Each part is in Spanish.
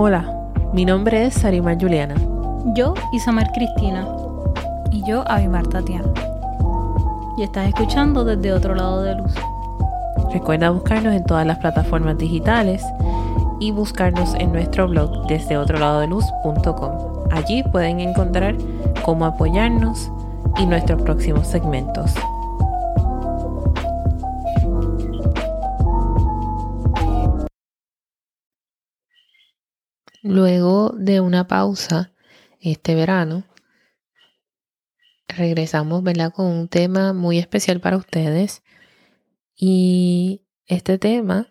Hola, mi nombre es Sarima Juliana. Yo, Isamar Cristina. Y yo, Avimar Tatiana. Y estás escuchando desde otro lado de luz. Recuerda buscarnos en todas las plataformas digitales y buscarnos en nuestro blog desde otro lado de luz.com. Allí pueden encontrar cómo apoyarnos y nuestros próximos segmentos. Luego de una pausa este verano, regresamos ¿verdad? con un tema muy especial para ustedes. Y este tema,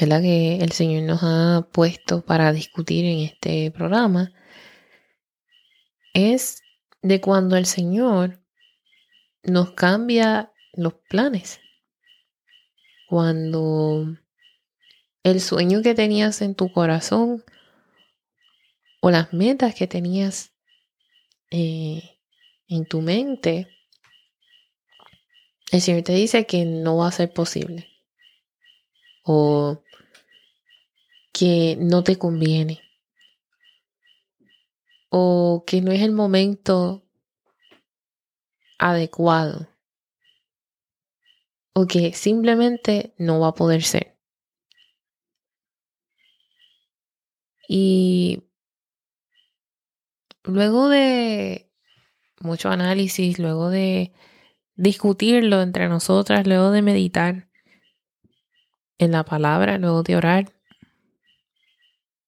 ¿verdad? que el Señor nos ha puesto para discutir en este programa, es de cuando el Señor nos cambia los planes. Cuando el sueño que tenías en tu corazón o las metas que tenías eh, en tu mente, el Señor te dice que no va a ser posible o que no te conviene o que no es el momento adecuado o que simplemente no va a poder ser. Y luego de mucho análisis, luego de discutirlo entre nosotras, luego de meditar en la palabra, luego de orar,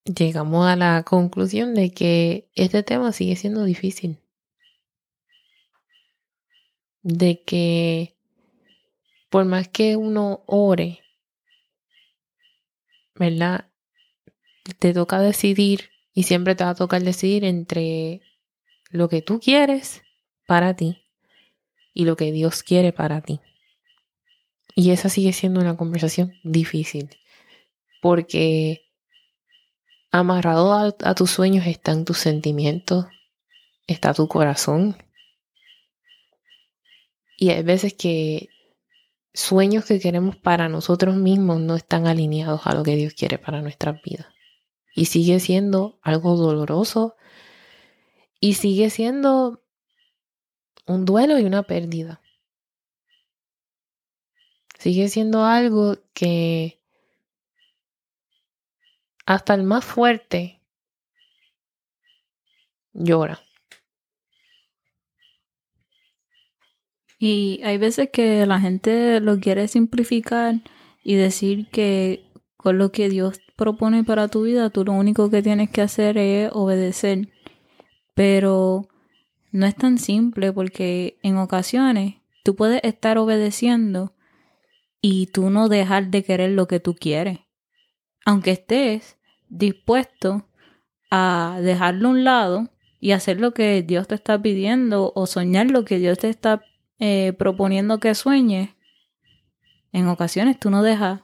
llegamos a la conclusión de que este tema sigue siendo difícil. De que por más que uno ore, ¿verdad? Te toca decidir y siempre te va a tocar decidir entre lo que tú quieres para ti y lo que Dios quiere para ti. Y esa sigue siendo una conversación difícil porque amarrado a, tus sueños están tus sentimientos, está tu corazón. Y hay veces que sueños que queremos para nosotros mismos no están alineados a lo que Dios quiere para nuestras vidas y sigue siendo algo doloroso y sigue siendo un duelo y una pérdida. Sigue siendo algo que hasta el más fuerte llora. Y hay veces que la gente lo quiere simplificar y decir que con lo que Dios propone para tu vida, tú lo único que tienes que hacer es obedecer. Pero no es tan simple porque en ocasiones tú puedes estar obedeciendo y tú no dejar de querer lo que tú quieres. Aunque estés dispuesto a dejarlo a un lado y hacer lo que Dios te está pidiendo o soñar lo que Dios te está eh, proponiendo que sueñes, en ocasiones tú no dejas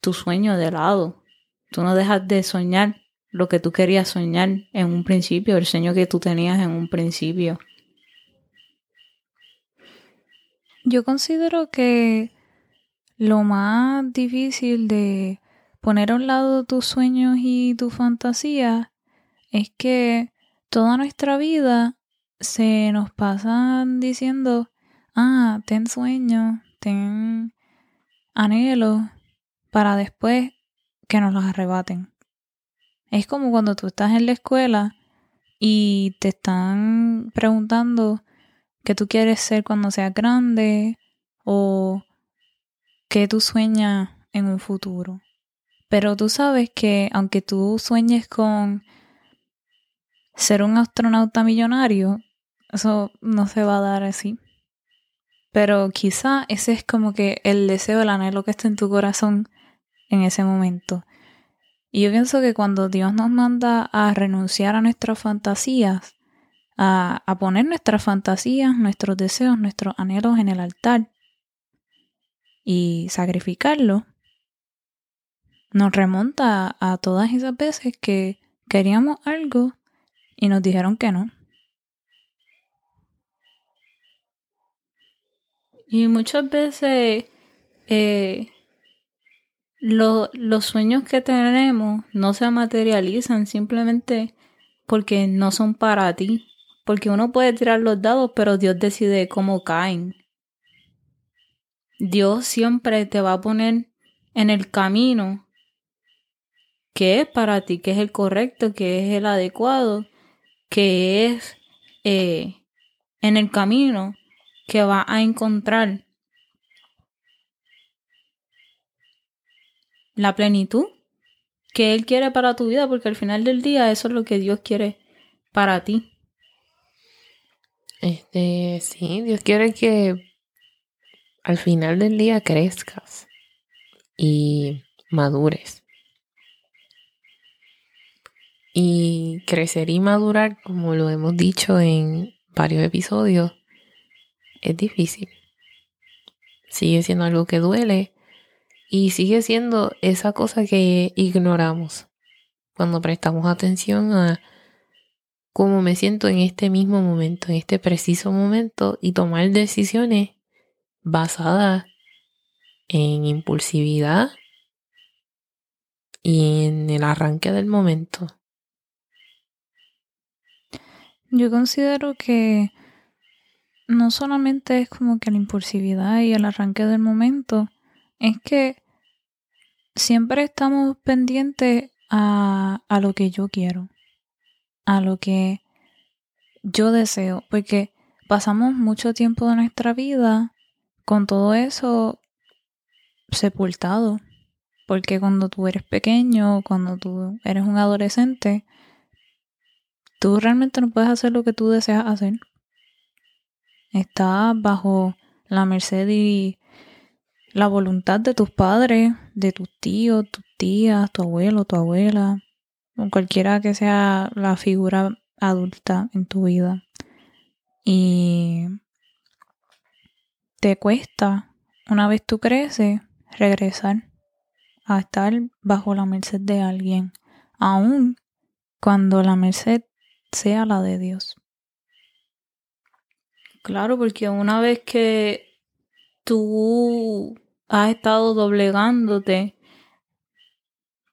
tu sueño de lado. Tú no dejas de soñar lo que tú querías soñar en un principio, el sueño que tú tenías en un principio. Yo considero que lo más difícil de poner a un lado tus sueños y tu fantasía es que toda nuestra vida se nos pasan diciendo, ah, ten sueños, ten anhelos, para después que nos los arrebaten. Es como cuando tú estás en la escuela y te están preguntando qué tú quieres ser cuando seas grande o qué tú sueñas en un futuro. Pero tú sabes que aunque tú sueñes con ser un astronauta millonario, eso no se va a dar así. Pero quizá ese es como que el deseo, el anhelo que está en tu corazón en ese momento. Y yo pienso que cuando Dios nos manda a renunciar a nuestras fantasías, a, poner nuestras fantasías, nuestros deseos, nuestros anhelos en el altar y sacrificarlo, nos remonta a todas esas veces que queríamos algo y nos dijeron que no. Y muchas veces eh, lo- los sueños que tenemos no se materializan simplemente porque no son para ti. Porque uno puede tirar los dados, pero Dios decide cómo caen. Dios siempre te va a poner en el camino que es para ti, que es el correcto, que es el adecuado, que es eh, en el camino que va a encontrar la plenitud que Él quiere para tu vida, porque al final del día eso es lo que Dios quiere para ti. Este, sí, Dios quiere que al final del día crezcas y madures. Y crecer y madurar, como lo hemos dicho en varios episodios, es difícil. Sigue siendo algo que duele y sigue siendo esa cosa que ignoramos cuando prestamos atención a cómo me siento en este mismo momento, en este preciso momento y tomar decisiones basadas en impulsividad y en el arranque del momento. Yo considero que no solamente es como que la impulsividad y el arranque del momento, es que siempre estamos pendientes a, a lo que yo quiero, a lo que yo deseo, porque pasamos mucho tiempo de nuestra vida con todo eso sepultado, porque cuando tú eres pequeño, cuando tú eres un adolescente, tú realmente no puedes hacer lo que tú deseas hacer. Estás bajo la merced y la voluntad de tus padres, de tus tíos, tus tías, tu abuelo, tu abuela, o cualquiera que sea la figura adulta en tu vida. Y te cuesta, una vez tú creces, regresar a estar bajo la merced de alguien, aun cuando la merced sea la de Dios. Claro, porque una vez que tú has estado doblegándote,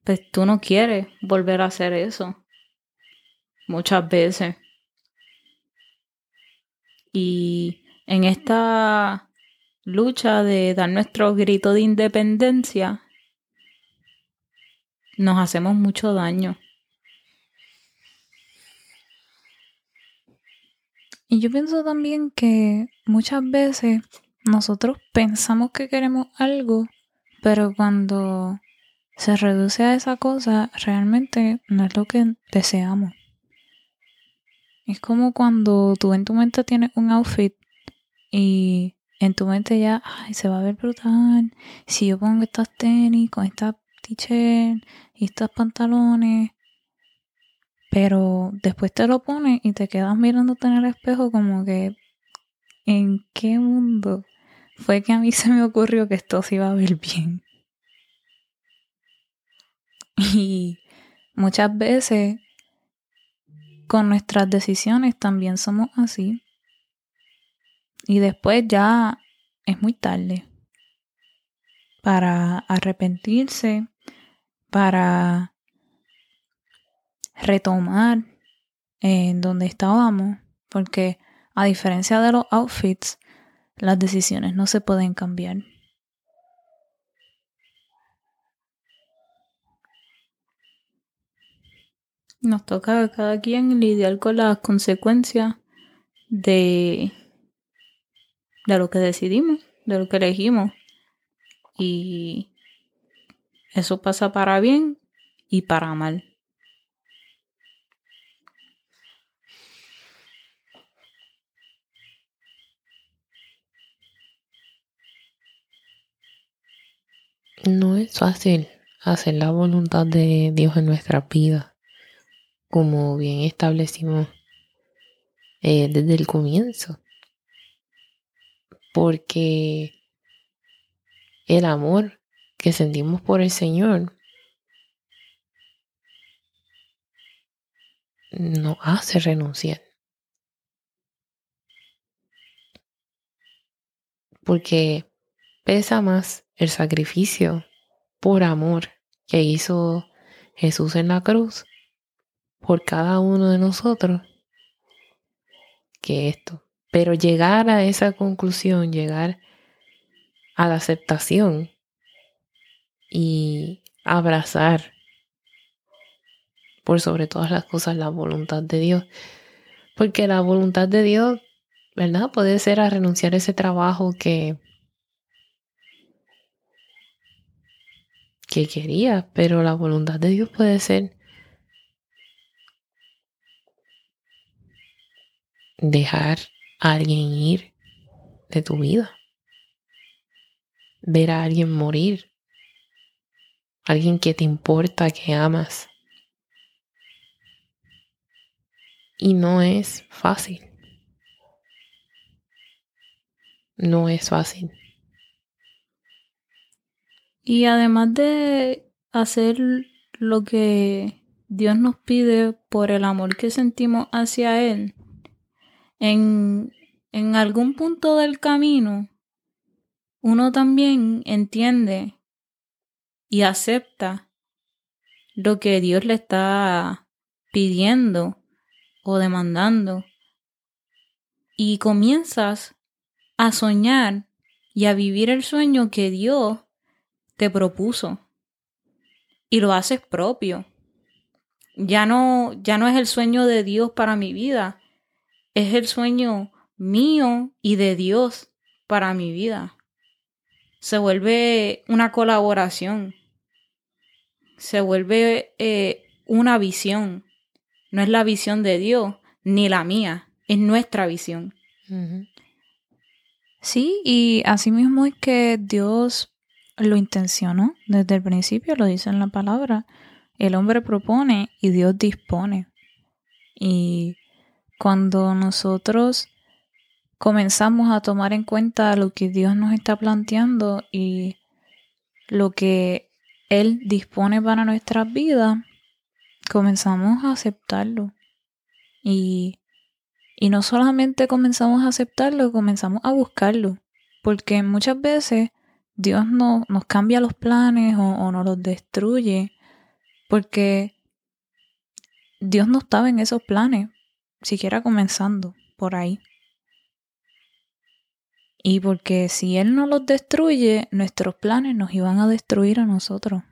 pues tú no quieres volver a hacer eso. Muchas veces. Y en esta lucha de dar nuestro grito de independencia, nos hacemos mucho daño. Y yo pienso también que muchas veces nosotros pensamos que queremos algo, pero cuando se reduce a esa cosa, realmente no es lo que deseamos. Es como cuando tú en tu mente tienes un outfit y en tu mente ya, ay, se va a ver brutal. Si yo pongo estas tenis con esta t-shirt y estos pantalones, pero después te lo pones y te quedas mirándote en el espejo como que, ¿en qué mundo fue que a mí se me ocurrió que esto se iba a ver bien? Y muchas veces con nuestras decisiones también somos así. Y después ya es muy tarde para arrepentirse, para retomar en donde estábamos, porque a diferencia de los outfits, las decisiones no se pueden cambiar. Nos toca a cada quien lidiar con las consecuencias de, de lo que decidimos, de lo que elegimos. Y eso pasa para bien y para mal. No es fácil hacer la voluntad de Dios en nuestra vida, como bien establecimos eh, desde el comienzo, porque el amor que sentimos por el Señor nos hace renunciar. Porque pesa más el sacrificio por amor que hizo Jesús en la cruz por cada uno de nosotros que esto. Pero llegar a esa conclusión, llegar a la aceptación y abrazar por sobre todas las cosas la voluntad de Dios. Porque la voluntad de Dios, ¿verdad? Puede ser a renunciar a ese trabajo que, que quería, pero la voluntad de Dios puede ser dejar a alguien ir de tu vida, ver a alguien morir, alguien que te importa, que amas. Y no es fácil. No es fácil. Y además de hacer lo que Dios nos pide por el amor que sentimos hacia Él, en, en algún punto del camino, uno también entiende y acepta lo que Dios le está pidiendo o demandando. Y comienzas a soñar y a vivir el sueño que Dios te propuso. Y lo haces propio. Ya no, ya no es el sueño de Dios para mi vida, es el sueño mío y de Dios para mi vida. Se vuelve una colaboración. Se vuelve eh, una visión. No es la visión de Dios ni la mía, es nuestra visión. Sí, y así mismo es que Dios lo intencionó desde el principio, lo dice en la palabra. El hombre propone y Dios dispone. Y cuando nosotros comenzamos a tomar en cuenta lo que Dios nos está planteando y lo que Él dispone para nuestras vidas, comenzamos a aceptarlo. Y, y no solamente comenzamos a aceptarlo, comenzamos a buscarlo. Porque muchas veces Dios no, nos cambia los planes o, o nos los destruye porque Dios no estaba en esos planes siquiera comenzando por ahí. Y porque si Él no los destruye, nuestros planes nos iban a destruir a nosotros.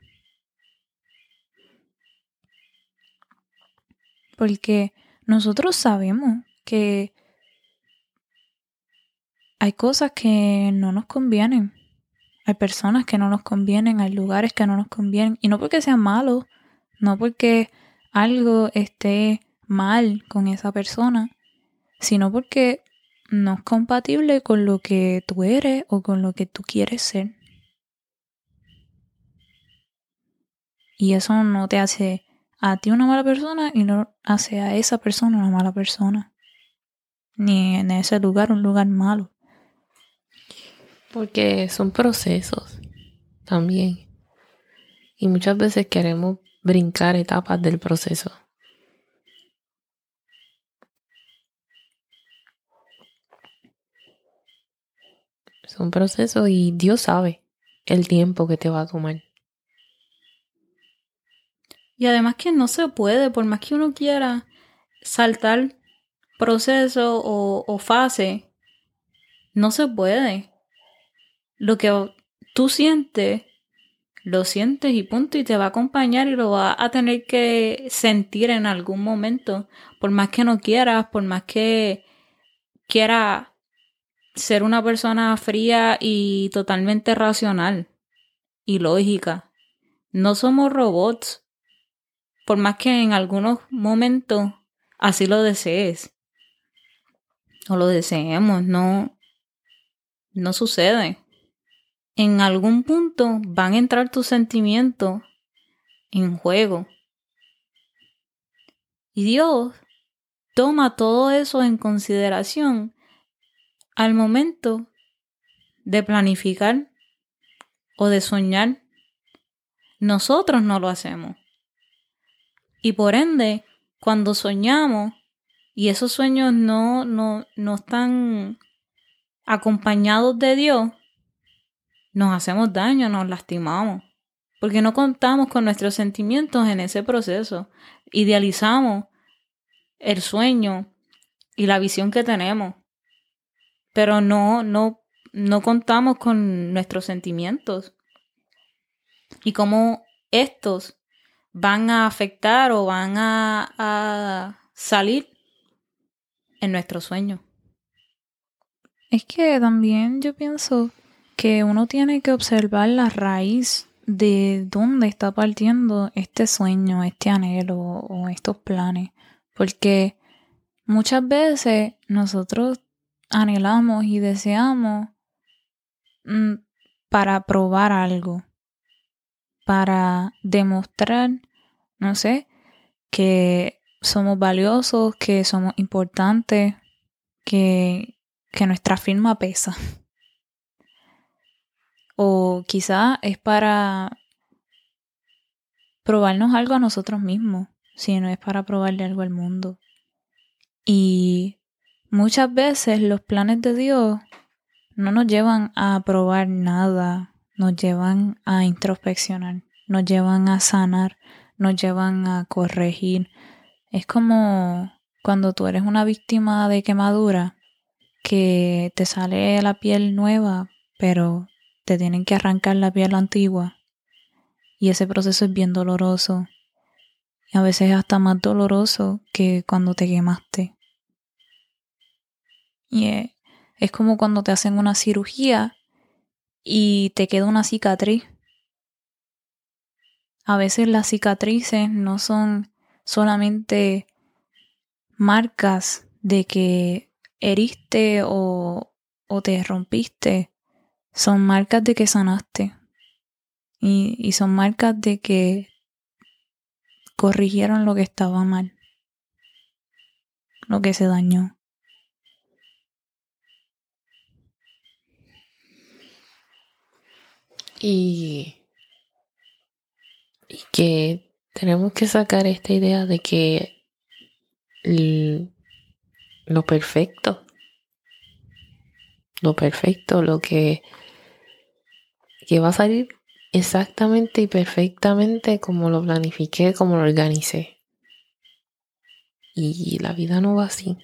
Porque nosotros sabemos que hay cosas que no nos convienen. Hay personas que no nos convienen, hay lugares que no nos convienen. Y no porque sean malos, no porque algo esté mal con esa persona, sino porque no es compatible con lo que tú eres o con lo que tú quieres ser. Y eso no te hace a ti una mala persona y no hace a esa persona una mala persona. Ni en ese lugar un lugar malo. Porque son procesos también. Y muchas veces queremos brincar etapas del proceso. Es un proceso y Dios sabe el tiempo que te va a tomar. Y además que no se puede, por más que uno quiera saltar proceso o, fase, no se puede. Lo que tú sientes, lo sientes y punto, y te va a acompañar y lo va a tener que sentir en algún momento, por más que no quieras, por más que quiera ser una persona fría y totalmente racional y lógica. No somos robots, por más que en algunos momentos así lo desees o lo deseemos, no, no sucede. En algún punto van a entrar tus sentimientos en juego. Y Dios toma todo eso en consideración al momento de planificar o de soñar, nosotros no lo hacemos. Y por ende, cuando soñamos y esos sueños no, no, no están acompañados de Dios, nos hacemos daño, nos lastimamos. porque no contamos con nuestros sentimientos en ese proceso. Idealizamos el sueño y la visión que tenemos, pero no, no, no contamos con nuestros sentimientos y cómo estos van a afectar o van a, a salir en nuestro sueño. Es que también yo pienso que uno tiene que observar la raíz de dónde está partiendo este sueño, este anhelo o estos planes. Porque muchas veces nosotros anhelamos y deseamos mm, para probar algo, para demostrar, no sé, que somos valiosos, que somos importantes, que, que nuestra firma pesa. O quizá es para probarnos algo a nosotros mismos, si no es para probarle algo al mundo. Y muchas veces los planes de Dios no nos llevan a probar nada, nos llevan a introspeccionar, nos llevan a sanar, nos llevan a corregir. Es como cuando tú eres una víctima de quemadura que te sale la piel nueva, pero te tienen que arrancar la piel antigua. Y ese proceso es bien doloroso. Y a veces es hasta más doloroso que cuando te quemaste. Y es, como cuando te hacen una cirugía y te queda una cicatriz. A veces las cicatrices no son solamente marcas de que heriste o, o te rompiste, son marcas de que sanaste y, y son marcas de que corrigieron lo que estaba mal, lo que se dañó. Y, y que tenemos que sacar esta idea de que lo perfecto, lo perfecto, lo que que va a salir exactamente y perfectamente como lo planifiqué, como lo organicé. Y la vida no va así.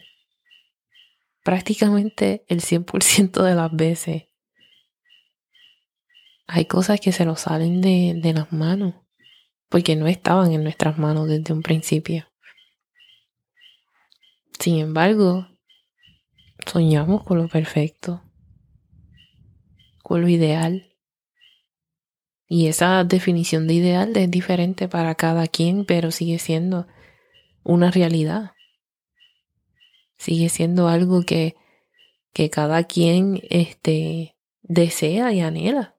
Prácticamente el 100% de las veces hay cosas que se nos salen de, de las manos porque no estaban en nuestras manos desde un principio. Sin embargo, soñamos con lo perfecto, con lo ideal. Y esa definición de ideal es diferente para cada quien, pero sigue siendo una realidad. Sigue siendo algo que, que cada quien este, desea y anhela.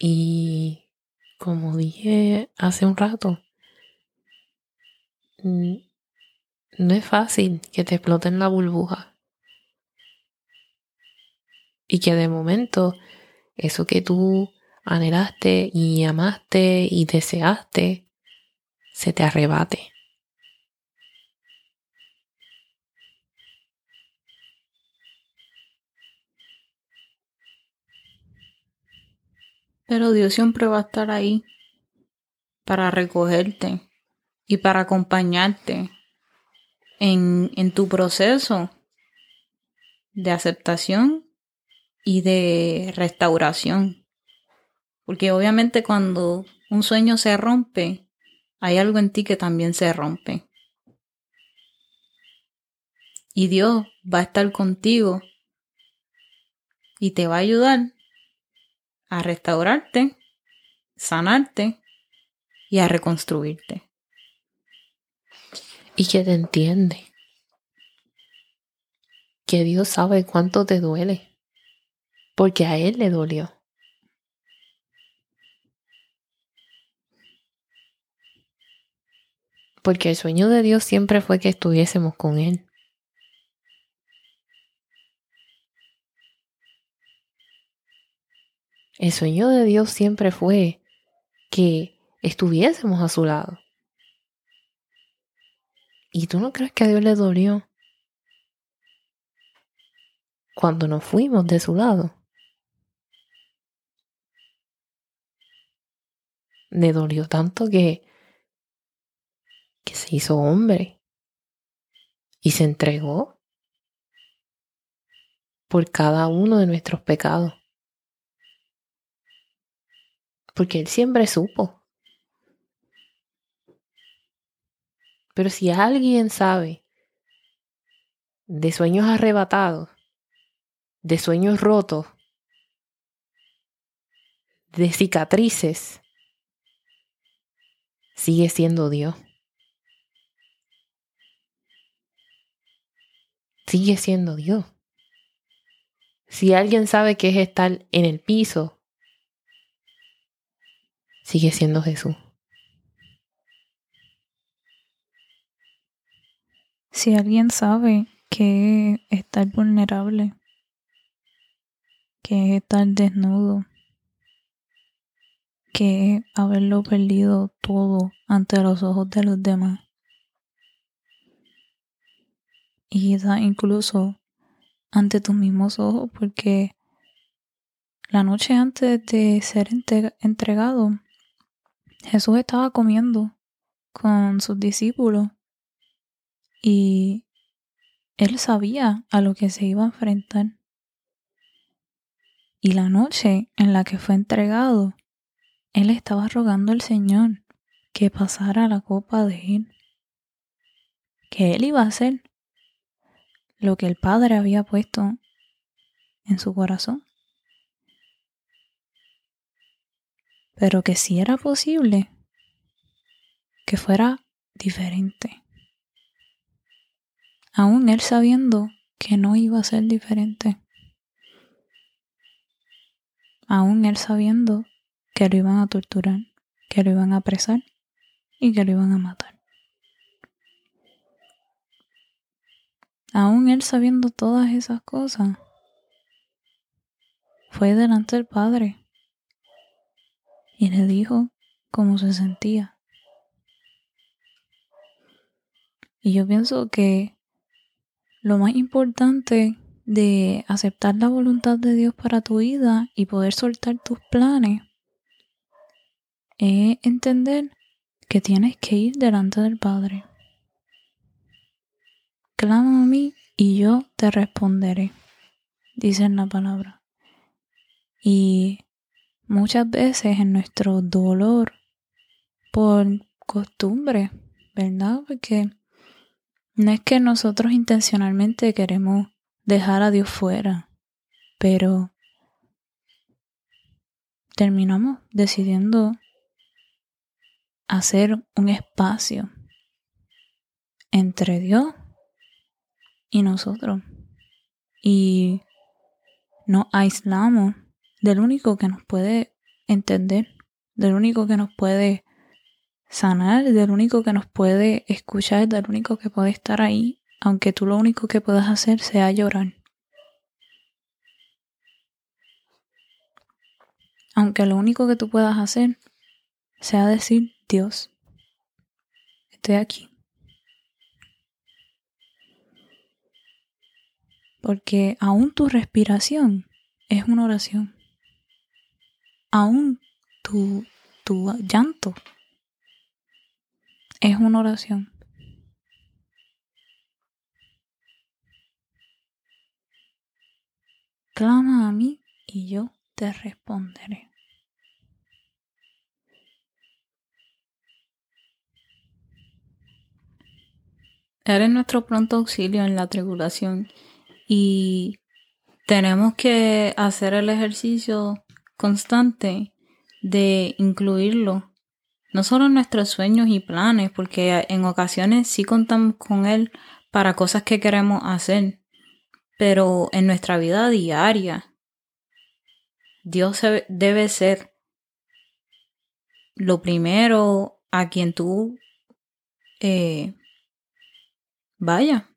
Y como dije hace un rato, no es fácil que te exploten la burbuja y que de momento eso que tú anhelaste y amaste y deseaste se te arrebate. Pero Dios siempre va a estar ahí para recogerte y para acompañarte en, en tu proceso de aceptación y de restauración. Porque obviamente cuando un sueño se rompe, hay algo en ti que también se rompe. Y Dios va a estar contigo y te va a ayudar a restaurarte, sanarte y a reconstruirte. Y que te entiende. Que Dios sabe cuánto te duele porque a él le dolió. Porque el sueño de Dios siempre fue que estuviésemos con Él. El sueño de Dios siempre fue que estuviésemos a su lado. ¿Y tú no crees que a Dios le dolió? cuando nos fuimos de su lado. Le dolió tanto que, que se hizo hombre y se entregó por cada uno de nuestros pecados. Porque Él siempre supo. Pero si alguien sabe de sueños arrebatados, de sueños rotos, de cicatrices, sigue siendo Dios. Sigue siendo Dios. Si alguien sabe que es estar en el piso, sigue siendo Jesús. Si alguien sabe que es estar vulnerable, que es estar desnudo, que haberlo perdido todo ante los ojos de los demás. Y incluso ante tus mismos ojos, porque la noche antes de ser entregado, Jesús estaba comiendo con sus discípulos y él sabía a lo que se iba a enfrentar. Y la noche en la que fue entregado, él estaba rogando al Señor que pasara la copa de él, que él iba a hacer lo que el Padre había puesto en su corazón. Pero que si era posible, que fuera diferente aún él sabiendo que no iba a ser diferente. Aún él sabiendo que lo iban a torturar, que lo iban a apresar y que lo iban a matar. Aún él sabiendo todas esas cosas, fue delante del Padre y le dijo cómo se sentía. Y yo pienso que lo más importante de aceptar la voluntad de Dios para tu vida y poder soltar tus planes es entender que tienes que ir delante del Padre. Clama a mí y yo te responderé, dice en la palabra. Y muchas veces en nuestro dolor por costumbre, ¿verdad? Porque no es que nosotros intencionalmente queremos dejar a Dios fuera, pero terminamos decidiendo hacer un espacio entre Dios y nosotros. Y nos aislamos del único que nos puede entender, del único que nos puede sanar, del único que nos puede escuchar, del único que puede estar ahí, aunque tú lo único que puedas hacer sea llorar. Aunque lo único que tú puedas hacer sea decir, Dios, estoy aquí. Porque aún tu respiración es una oración. Aún tu, tu llanto es una oración. Clama a mí y yo te responderé. Eres nuestro pronto auxilio en la tribulación y tenemos que hacer el ejercicio constante de incluirlo no solo en nuestros sueños y planes, porque en ocasiones sí contamos con Él para cosas que queremos hacer, pero en nuestra vida diaria, Dios debe ser lo primero a quien tú eh, vaya.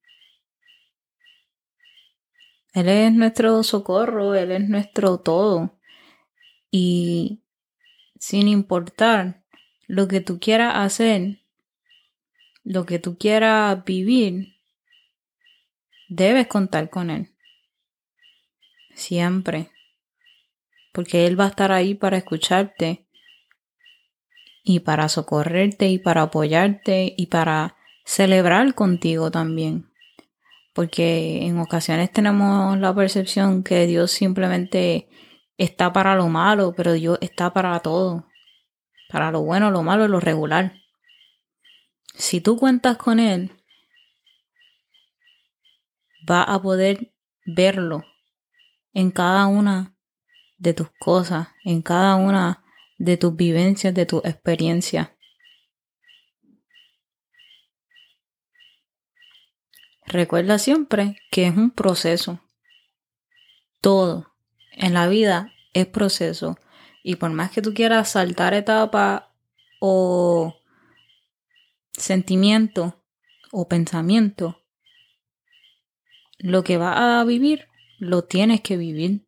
Él es nuestro socorro, Él es nuestro todo. Y sin importar lo que tú quieras hacer, lo que tú quieras vivir, debes contar con Él. siempre. Porque Él va a estar ahí para escucharte y para socorrerte y para apoyarte y para celebrar contigo también. Porque en ocasiones tenemos la percepción que Dios simplemente está para lo malo, pero Dios está para todo. Para lo bueno, lo malo y lo regular. Si tú cuentas con Él, va a poder verlo en cada una de tus cosas, en cada una de tus vivencias, de tu experiencia. Recuerda siempre que es un proceso. Todo en la vida es proceso. Y por más que tú quieras saltar etapa o sentimiento o pensamiento, lo que vas a vivir, lo tienes que vivir.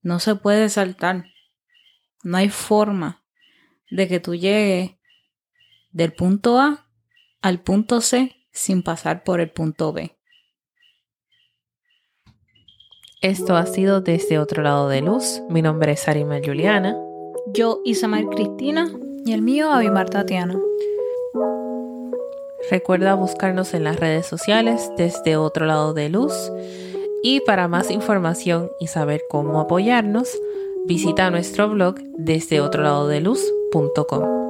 No se puede saltar. No hay forma de que tú llegues del punto A al punto C sin pasar por el punto B. Esto ha sido desde otro lado de luz. Mi nombre es Arima Juliana. Yo, Isamar Cristina. Y el mío, Abimar Tatiana. Recuerda buscarnos en las redes sociales desde otro lado de luz. Y para más información y saber cómo apoyarnos, visita nuestro blog desde otro lado de luz.com.